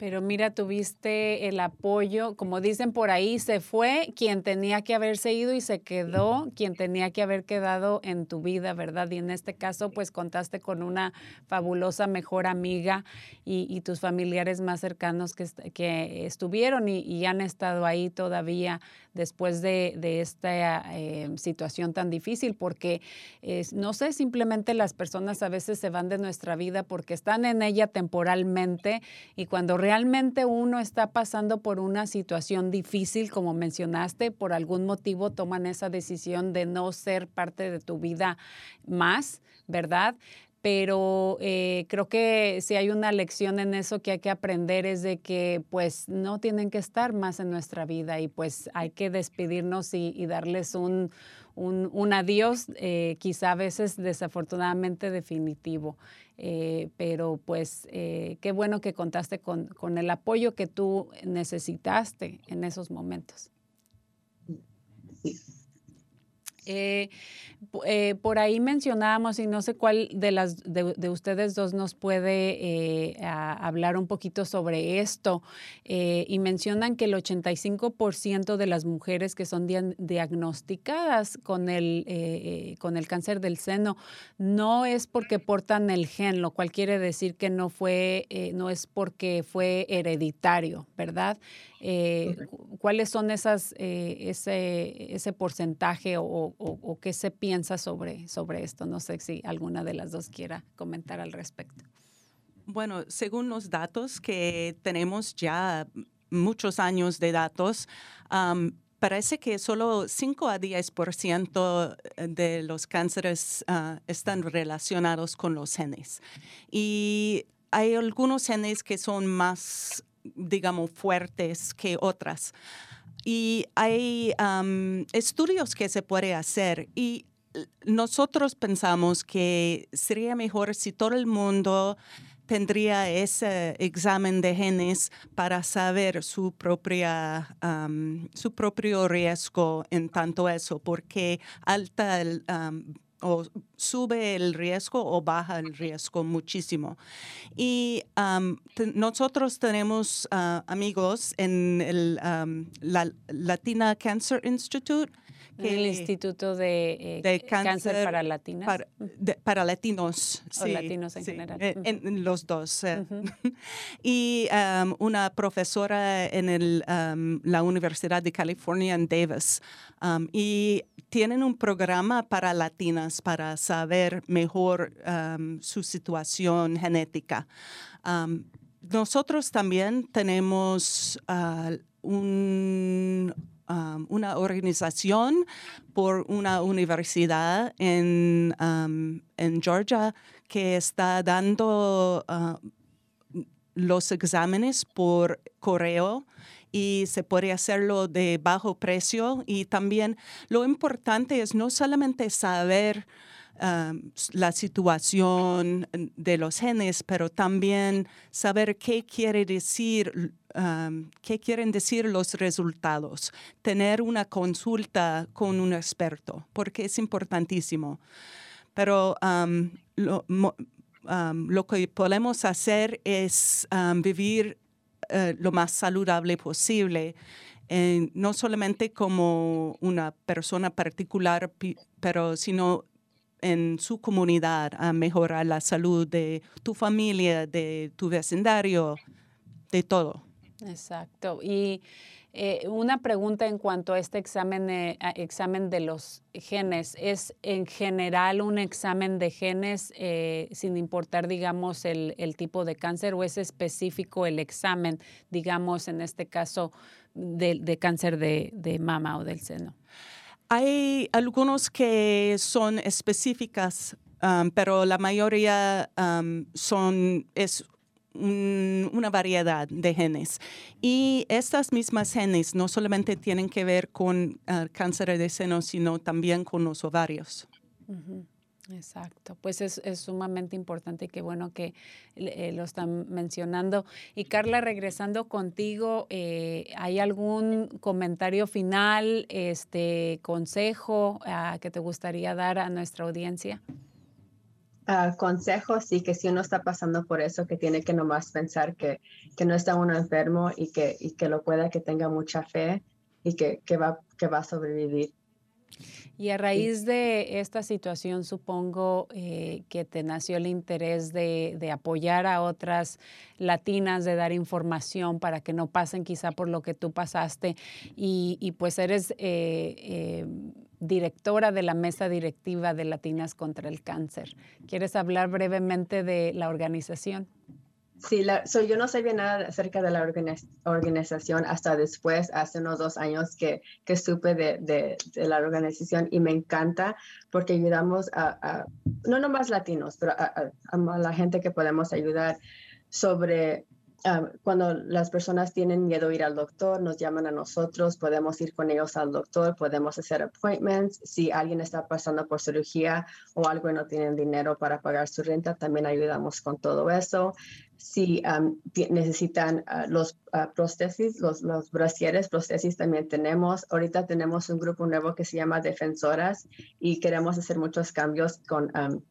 Pero mira, tuviste el apoyo, como dicen por ahí, se fue quien tenía que haberse ido y se quedó quien tenía que haber quedado en tu vida, ¿verdad? Y en este caso, pues contaste con una fabulosa mejor amiga y, tus familiares más cercanos que, que estuvieron y, han estado ahí todavía después de, esta eh, situación tan difícil, porque no sé, simplemente las personas a veces se van de nuestra vida porque están en ella temporalmente y cuando realmente uno está pasando por una situación difícil, como mencionaste, por algún motivo toman esa decisión de no ser parte de tu vida más, ¿verdad? Pero eh, creo que si hay una lección en eso que hay que aprender es de que pues no tienen que estar más en nuestra vida y pues hay que despedirnos y, darles un, un, adiós, eh, quizá a veces desafortunadamente definitivo. Eh, pero pues qué bueno que contaste con, con el apoyo que tú necesitaste en esos momentos. Eh, eh, por ahí mencionábamos, y no sé cuál de, las, de, ustedes dos nos puede eh, hablar un poquito sobre esto, y mencionan que el 85% de las mujeres que son diagnosticadas con el, con el cáncer del seno no es porque portan el gen, lo cual quiere decir que no, fue, no es porque fue hereditario, ¿verdad? Eh, ¿Cuáles son esas, eh, ese, ese porcentaje o, qué se piensa sobre, sobre esto? No sé si alguna de las dos quiera comentar al respecto. Bueno, según los datos que tenemos ya muchos años de datos, parece que solo 5 a 10% de los cánceres ah, están relacionados con los genes. Y hay algunos genes que son más digamos, fuertes que otras. Y hay estudios que se puede hacer y nosotros pensamos que sería mejor si todo el mundo tendría ese examen de genes para saber su, propia, su propio riesgo en tanto eso, porque alta el, o sube el riesgo o baja el riesgo muchísimo. Y nosotros tenemos ah, amigos en el la Latina Cancer Institute el Instituto de, eh, cáncer, para Latinas. Para, latinos. O latinos en general. Eh, en, los dos. Eh. [laughs] y um, una profesora en el, um, la Universidad de California en Davis. Um, y tienen un programa para latinas para saber mejor su situación genética nosotros también tenemos uh, un, um, una organización por una universidad en, um, en Georgia que está dando uh, los exámenes por correo y se puede hacerlo de bajo precio. Y también lo importante es no solamente saber um, la situación de los genes, pero también saber qué quiere decir, um, qué quieren decir los resultados. Tener una consulta con un experto, porque es importantísimo. Pero um, lo, lo, que podemos hacer es vivir uh, lo más saludable posible. Eh, no solamente como una persona particular, pero sino en su comunidad a mejorar la salud de tu familia, de tu vecindario, de todo. Exacto. Y eh, una pregunta en cuanto a este examen, eh, examen de los genes. ¿Es en general un examen de genes eh, sin importar, digamos, el, el, tipo de cáncer o es específico el examen, digamos, en este caso, de, cáncer de, de mama o del seno? Hay algunos que son específicas, um, pero la mayoría um, son, es una variedad de genes. Y estas mismas genes no solamente tienen que ver con uh, cáncer de seno, sino también con los ovarios. Exacto, pues es, sumamente importante y qué bueno que eh, lo están mencionando. Y Carla, regresando contigo, eh, ¿hay algún comentario final, este consejo uh, que te gustaría dar a nuestra audiencia? Uh, consejo, sí, que si uno está pasando por eso, que tiene que nomás pensar que, que no está uno enfermo y que, y que lo pueda, que tenga mucha fe y que, que, va, que va a sobrevivir. Y a raíz de esta situación, supongo eh, que te nació el interés de, de, apoyar a otras latinas, de dar información para que no pasen quizá por lo que tú pasaste. Y, y pues eres eh, eh, directora de la mesa directiva de Latinas contra el Cáncer. ¿Quieres hablar brevemente de la organización? Sí, la, yo no sabía nada acerca de la organización hasta después, hace unos dos años que, que supe de, de, la organización y me encanta porque ayudamos a, no nomás latinos, pero a, la gente que podemos ayudar sobre Um, cuando las personas tienen miedo a ir al doctor, nos llaman a nosotros, podemos ir con ellos al doctor, podemos hacer appointments. Si alguien está pasando por cirugía o algo y no tienen dinero para pagar su renta, también ayudamos con todo eso. Si um, necesitan uh, los uh, prótesis, los, los brasieres, prótesis también tenemos. Ahorita tenemos un grupo nuevo que se llama Defensoras y queremos hacer muchos cambios con um,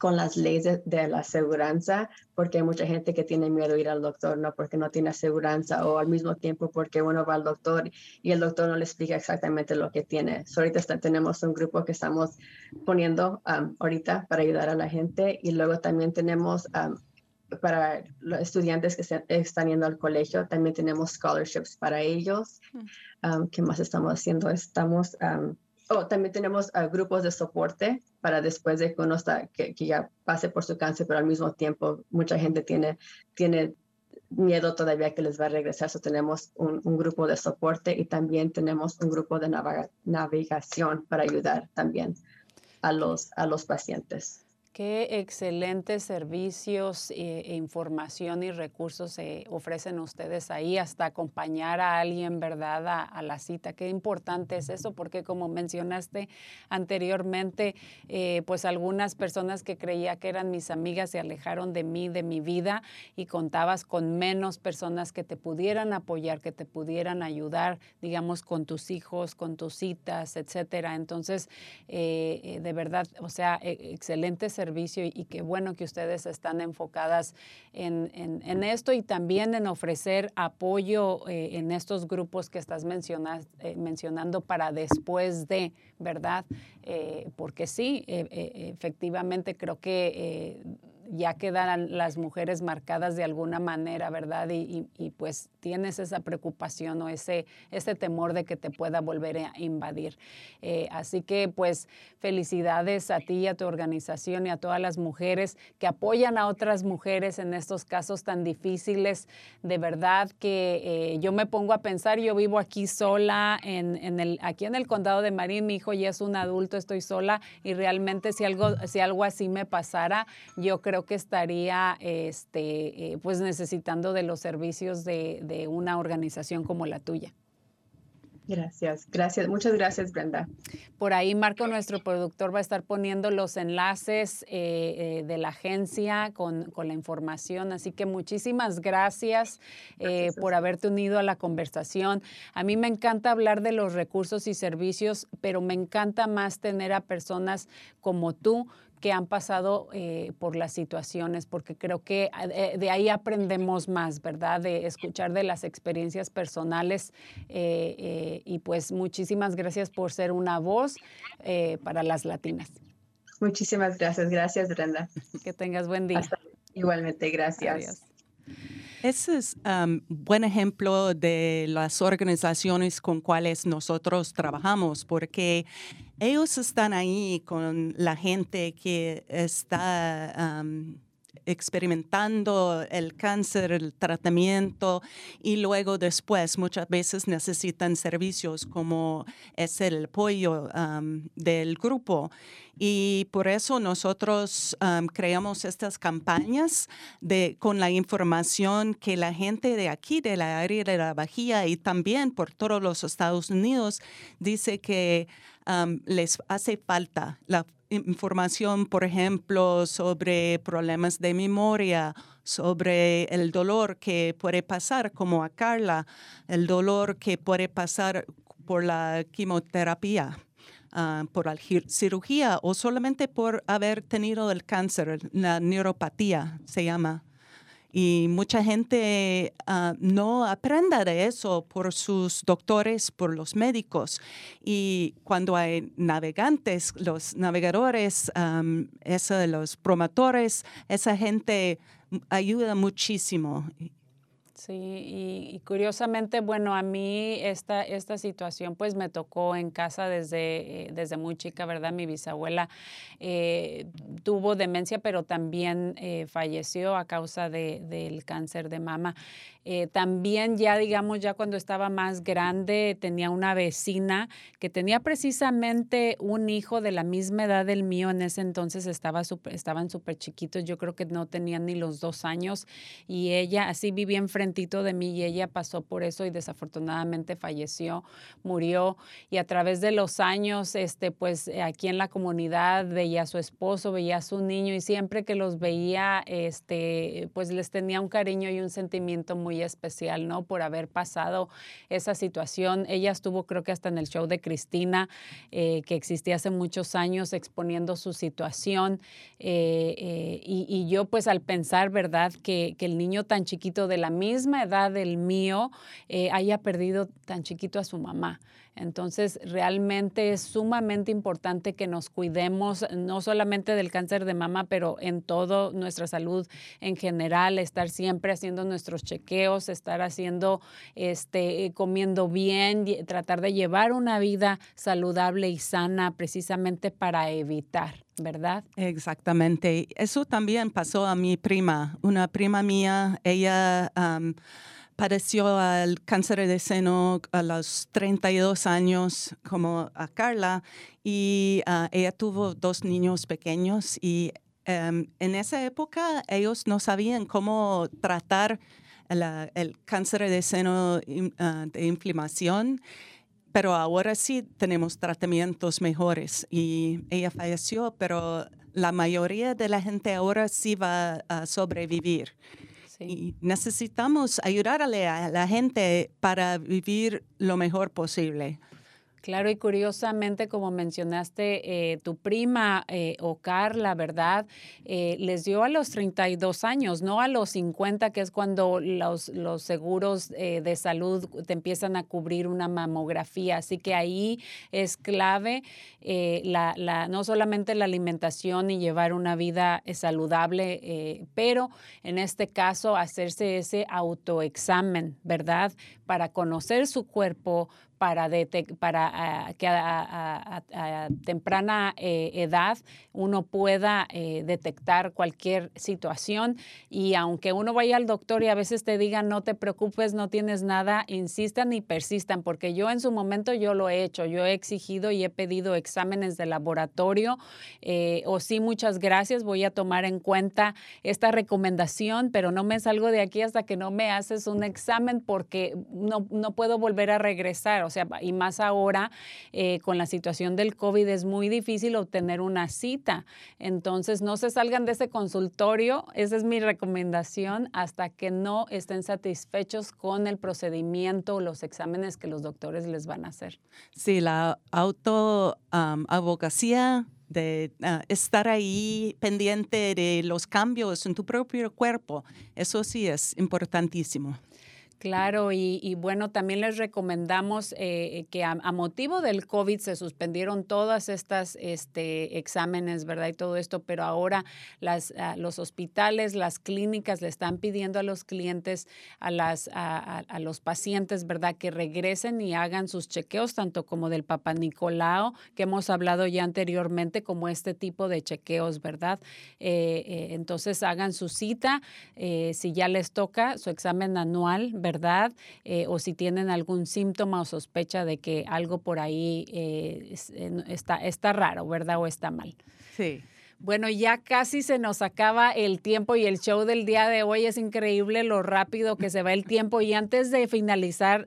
con las leyes de, la aseguranza, porque hay mucha gente que tiene miedo a ir al doctor, no porque no tiene aseguranza o al mismo tiempo porque uno va al doctor y el doctor no le explica exactamente lo que tiene. ahorita tenemos un grupo que estamos poniendo um, ahorita para ayudar a la gente y luego también tenemos um, para los estudiantes que están yendo al colegio, también tenemos scholarships para ellos. Mm. Um, ¿Qué más estamos haciendo? Estamos Oh, también tenemos uh, grupos de soporte para después de que uno está, que, ya pase por su cáncer, pero al mismo tiempo mucha gente tiene, tiene miedo todavía que les va a regresar. So tenemos un, un, grupo de soporte y también tenemos un grupo de navegación para ayudar también a los, a los pacientes. Qué excelentes servicios eh, e información y recursos se ofrecen ustedes ahí, hasta acompañar a alguien, ¿verdad?, a, la cita. Qué importante es eso, porque como mencionaste anteriormente, eh, pues algunas personas que creía que eran mis amigas se alejaron de mí, de mi vida, y contabas con menos personas que te pudieran apoyar, que te pudieran ayudar, digamos, con tus hijos, con tus citas, etcétera. Entonces, eh, de verdad, o sea, e, excelentes servicio y, qué bueno que ustedes están enfocadas en, en, esto y también en ofrecer apoyo eh, en estos grupos que estás eh, mencionando para después de, ¿verdad? Eh, porque sí, efectivamente creo que ya quedan las mujeres marcadas de alguna manera, ¿verdad? Y, pues tienes esa preocupación o ese, ese temor de que te pueda volver a invadir. Eh, así que pues felicidades a ti y a tu organización y a todas las mujeres que apoyan a otras mujeres en estos casos tan difíciles. De verdad que eh, yo me pongo a pensar, yo vivo aquí sola, en, en el, aquí en el condado de Marín, mi hijo ya es un adulto, estoy sola y realmente si algo, si algo así me pasara, yo creo que estaría este, eh, pues necesitando de los servicios de, de una organización como la tuya. Gracias, gracias, muchas gracias Brenda. Por ahí Marco, nuestro productor, va a estar poniendo los enlaces eh, eh, de la agencia con, con, la información, así que muchísimas gracias, eh, por haberte unido a la conversación. A mí me encanta hablar de los recursos y servicios, pero me encanta más tener a personas como tú que han pasado eh, por las situaciones, porque creo que eh, de ahí aprendemos más, ¿verdad? De escuchar de las experiencias personales. Eh, y pues muchísimas gracias por ser una voz para las latinas. Muchísimas gracias, gracias Brenda. Que tengas buen día. igualmente, gracias. Ese es un buen ejemplo de las organizaciones con cuales nosotros trabajamos, porque ellos están ahí con la gente que está experimentando el cáncer, el tratamiento y luego después muchas veces necesitan servicios como es el apoyo del grupo. Y por eso nosotros creamos estas campañas de, con la información que la gente de aquí, de la área de la Bahía y también por todos los Estados Unidos, dice que les hace falta la información, por ejemplo, sobre problemas de memoria, sobre el dolor que puede pasar, como a Carla, el dolor que puede pasar por la quimioterapia. Por la cirugía o solamente por haber tenido el cáncer, la neuropatía se llama y mucha gente ah, no aprenda de eso por sus doctores, por los médicos. Y cuando hay navegantes, los navegadores, los promotores, esa gente ayuda muchísimo. Sí, y, curiosamente, bueno, a mí esta, esta situación pues me tocó en casa desde, eh, desde muy chica, ¿verdad? Mi bisabuela eh, tuvo demencia, pero también eh, falleció a causa de, del cáncer de mama. Eh, también ya, digamos, ya cuando estaba más grande, tenía una vecina que tenía precisamente un hijo de la misma edad del mío. En ese entonces estaba estaban súper chiquitos, yo creo que no tenían ni los dos años. Y ella así vivía enfrentito de mí y ella pasó por eso y desafortunadamente falleció, murió. Y a través de los años, este, pues eh, aquí en la comunidad veía a su esposo, veía a su niño y siempre que los veía, este, pues les tenía un cariño y un sentimiento muy especial, ¿no? Por haber pasado esa situación. Ella estuvo, creo que hasta en el show de Cristina, eh, que existía hace muchos años, exponiendo su situación. Eh, eh, y, yo, pues, al pensar, ¿verdad?, que, que, el niño tan chiquito, de la misma edad del mío, haya perdido tan chiquito a su mamá. Entonces, realmente es sumamente importante que nos cuidemos, no solamente del cáncer de mama, pero en todo nuestra salud en general, estar siempre haciendo nuestros chequeos, estar haciendo, este, comiendo bien, tratar de llevar una vida saludable y sana precisamente para evitar. ¿Verdad? Exactamente. Eso también pasó a mi prima, una prima mía, ella padeció al cáncer de seno a los 32 años como a Carla y ah, ella tuvo dos niños pequeños y em, en esa época ellos no sabían cómo tratar el cáncer de seno ah, de inflamación pero ahora sí tenemos tratamientos mejores y ella falleció, pero la mayoría de la gente ahora sí va a sobrevivir. Y necesitamos ayudar a la, gente para vivir lo mejor posible. Claro, y curiosamente, como mencionaste, eh, tu prima eh, o Carla, ¿verdad? Eh, les dio a los 32 años, no a los 50, que es cuando los, los seguros de salud te empiezan a cubrir una mamografía. Así que ahí es clave la, la, no solamente la alimentación y llevar una vida saludable, pero en este caso hacerse ese autoexamen, ¿verdad? Para conocer su cuerpo, para, para ah, que a, temprana eh, edad uno pueda eh, detectar cualquier situación. Y aunque uno vaya al doctor y a veces te digan no te preocupes, no tienes nada, insistan y persistan, porque yo en su momento yo lo he hecho, yo he exigido y he pedido exámenes de laboratorio eh, o sí, muchas gracias, voy a tomar en cuenta esta recomendación, pero no me salgo de aquí hasta que no me haces un examen porque no, no puedo volver a regresar o sea, y más ahora eh, con la situación del COVID es muy difícil obtener una cita. Entonces, no se salgan de ese consultorio, esa es mi recomendación, hasta que no estén satisfechos con el procedimiento o los exámenes que los doctores les van a hacer. Sí, la autoabogacía de ah, estar ahí pendiente de los cambios en tu propio cuerpo, eso sí es importantísimo. Claro, y, bueno, también les recomendamos eh, que a, motivo del COVID se suspendieron todas estas este, exámenes, ¿verdad? Y todo esto, pero ahora las, ah, los hospitales, las clínicas le están pidiendo a los clientes, a, las, a, los pacientes, ¿verdad? Que regresen y hagan sus chequeos, tanto como del Papa Nicolau, que hemos hablado ya anteriormente, como este tipo de chequeos, ¿verdad? Eh, eh, entonces hagan su cita, si ya les toca su examen anual, ¿verdad? Verdad eh, o si tienen algún síntoma o sospecha de que algo por ahí eh, eh, está, está raro, ¿verdad? O está mal. Sí. Bueno, ya casi se nos acaba el tiempo y el show del día de hoy es increíble lo rápido que se va el tiempo. Y antes de finalizar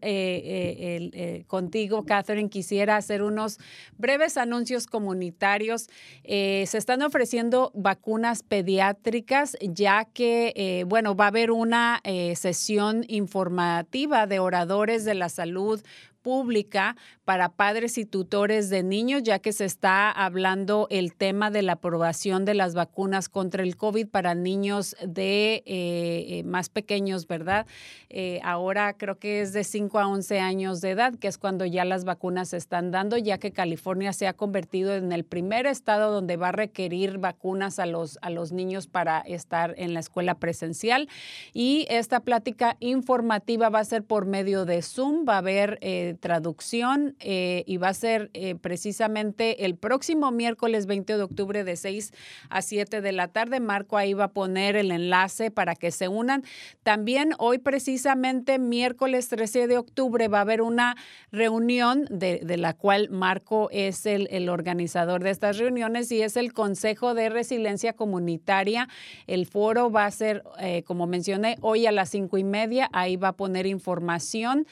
contigo, Catherine, quisiera hacer unos breves anuncios comunitarios. se están ofreciendo vacunas pediátricas, ya que, bueno, va a haber una sesión informativa de oradores de la salud pública para padres y tutores de niños, ya que se está hablando el tema de la aprobación de las vacunas contra el COVID para niños de eh, eh, más pequeños, ¿verdad? Eh, ahora creo que es de 5 a 11 años de edad, que es cuando ya las vacunas se están dando, ya que California se ha convertido en el primer estado donde va a requerir vacunas a los, a los niños para estar en la escuela presencial. Y esta plática informativa va a ser por medio de Zoom, va a haber traducción eh, y va a ser eh, precisamente el próximo miércoles 20 de octubre de 6 a 7 de la tarde. Marco ahí va a poner el enlace para que se unan. También hoy precisamente miércoles 13 de octubre va a haber una reunión de, la cual Marco es el, organizador de estas reuniones y es el Consejo de Resiliencia Comunitaria. El foro va a ser, eh, como mencioné, hoy a las cinco y media. Ahí va a poner información.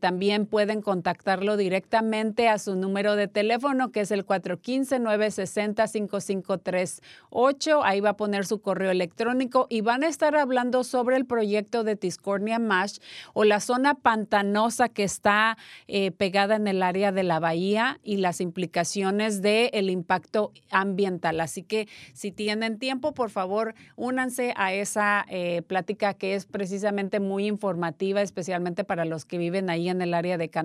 también pueden contactarlo directamente a su número de teléfono, que es el 415-960-5538. Ahí va a poner su correo electrónico y van a estar hablando sobre el proyecto de Tiscornia Mash o la zona pantanosa que está eh, pegada en el área de la bahía y las implicaciones del el impacto ambiental. Así que si tienen tiempo, por favor, únanse a esa eh, plática que es precisamente muy informativa, especialmente para los que viven ahí en el área de Canadá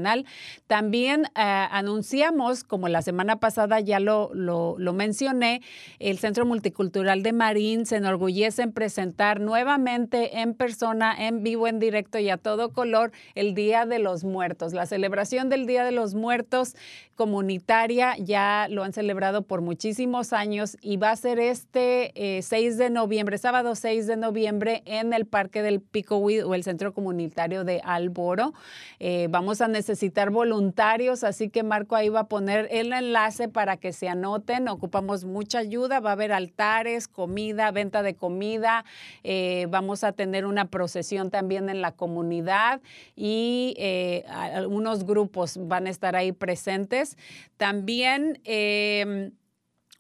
también eh, anunciamos, como la semana pasada ya lo, lo, mencioné, el Centro Multicultural de Marín se enorgullece en presentar nuevamente en persona, en vivo, en directo y a todo color el Día de los Muertos. La celebración del Día de los Muertos comunitaria ya lo han celebrado por muchísimos años y va a ser este 6 eh, de noviembre, sábado 6 de noviembre en el Parque del Pico o el Centro Comunitario de Alboro. Eh, vamos a necesitar necesitar voluntarios, así que Marco ahí va a poner el enlace para que se anoten. Ocupamos mucha ayuda, va a haber altares, comida, venta de comida, eh, vamos a tener una procesión también en la comunidad y eh, algunos grupos van a estar ahí presentes. También... Em,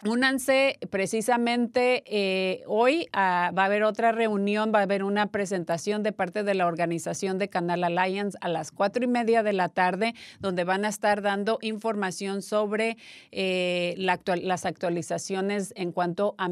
Únanse precisamente eh, hoy, va a haber otra reunión, va a haber una presentación de parte de la organización de Canal Alliance a las cuatro y media de la tarde, donde van a estar dando información sobre eh, las actualizaciones en cuanto a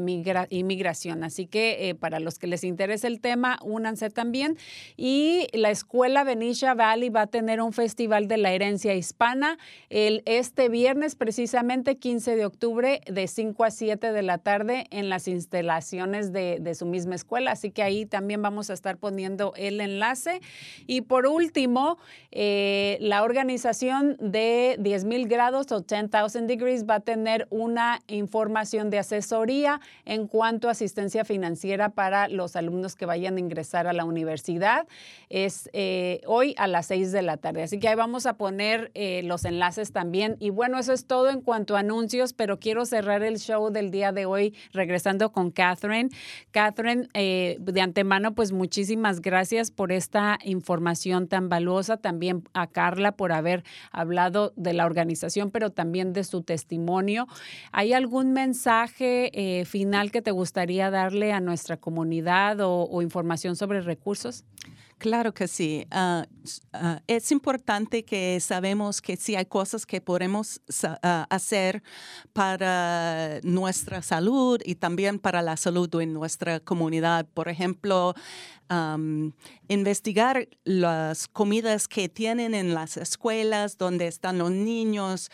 inmigración. Así que eh, para los que les interese el tema, únanse también. Y la escuela Benicia Valley va a tener un festival de la herencia hispana el, este viernes, precisamente 15 de octubre, de 5 a 7 de la tarde en las instalaciones de, de, su misma escuela. Así que ahí también vamos a estar poniendo el enlace. Y por último, eh, la organización de 10.000 grados o 10,000 degrees va a tener una información de asesoría en cuanto a asistencia financiera para los alumnos que vayan a ingresar a la universidad. Es eh, hoy a las 6 de la tarde. Así que ahí vamos a poner eh, los enlaces también. Y bueno, eso es todo en cuanto a anuncios, pero quiero cerrar el show del día de hoy regresando con Catherine. Catherine, eh, de antemano, pues muchísimas gracias por esta información tan valiosa. También a Carla por haber hablado de la organización, pero también de su testimonio. ¿Hay algún mensaje eh, final que te gustaría darle a nuestra comunidad o información sobre recursos? Claro que sí. Ah, ah, es importante que sabemos que sí hay cosas que podemos ah, hacer para nuestra salud y también para la salud en nuestra comunidad. Por ejemplo, investigar las comidas que tienen en las escuelas donde están los niños,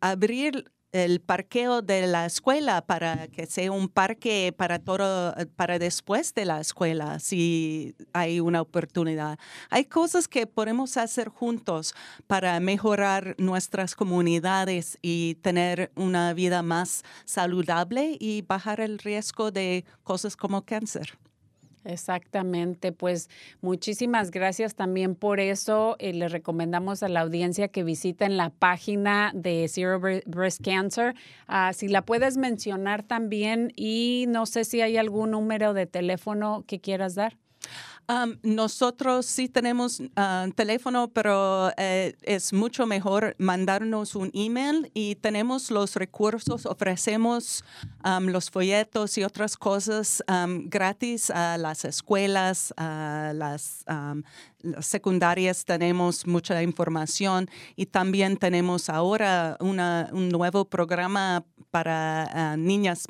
abrir el parqueo de la escuela para que sea un parque para todo, para después de la escuela, si hay una oportunidad. Hay cosas que podemos hacer juntos para mejorar nuestras comunidades y tener una vida más saludable y bajar el riesgo de cosas como cáncer. Exactamente, pues muchísimas gracias también por eso. Eh, le recomendamos a la audiencia que visiten la página de Zero Breast Cancer. Ah, si la puedes mencionar también y no sé si hay algún número de teléfono que quieras dar nosotros sí tenemos ah, teléfono, pero eh, es mucho mejor mandarnos un email y tenemos los recursos, ofrecemos los folletos y otras cosas gratis a las escuelas, a las secundarias tenemos mucha información y también tenemos ahora un nuevo programa para ah, niñas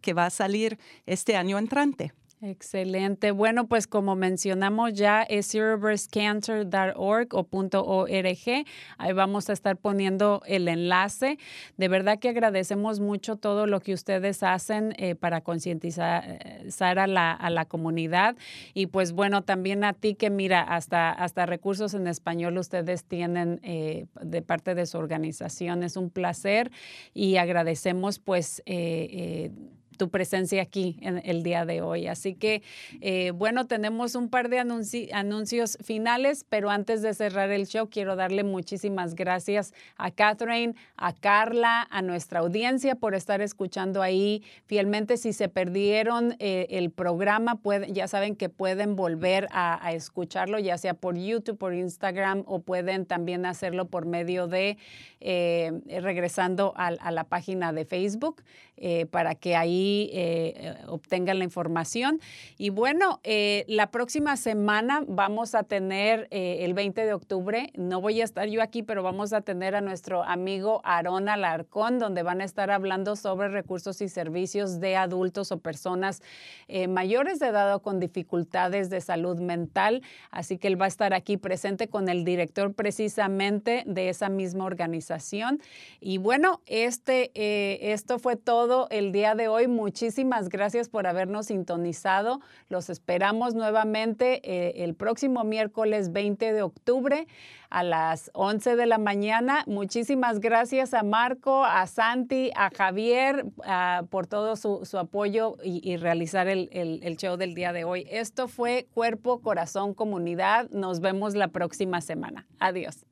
que va a salir este año entrante. Excelente. Bueno, pues como mencionamos ya es zerobreastcancer.org o .org. Ahí vamos a estar poniendo el enlace. De verdad que agradecemos mucho todo lo que ustedes hacen eh, para concientizar a la, a la, comunidad. Y pues bueno, también a ti que mira, hasta, hasta recursos en español ustedes tienen eh, de parte de su organización. Es un placer y agradecemos pues... Eh, tu presencia aquí en el día de hoy. Así que, eh, bueno, tenemos un par de anuncios finales, pero antes de cerrar el show, quiero darle muchísimas gracias a Catherine, a Carla, a nuestra audiencia por estar escuchando ahí fielmente. Si se perdieron eh, el programa, pueden, ya saben que pueden volver a, escucharlo, ya sea por YouTube, por Instagram o pueden también hacerlo por medio de eh, regresando a, a, la página de Facebook para que ahí eh, obtengan la información. Y bueno, eh, la próxima semana vamos a tener eh, el 20 de octubre, no voy a estar yo aquí, pero vamos a tener a nuestro amigo Aarón Alarcón, donde van a estar hablando sobre recursos y servicios de adultos o personas mayores de edad o con dificultades de salud mental. Así que él va a estar aquí presente con el director precisamente de esa misma organización. Y bueno, este, esto fue todo el día de hoy. Muchísimas gracias por habernos sintonizado. Los esperamos nuevamente eh, el próximo miércoles 20 de octubre a las 11 de la mañana. Muchísimas gracias a Marco, a Santi, a Javier por todo su, apoyo y, realizar el, el show del día de hoy. Esto fue Cuerpo, Corazón, Comunidad. Nos vemos la próxima semana. Adiós.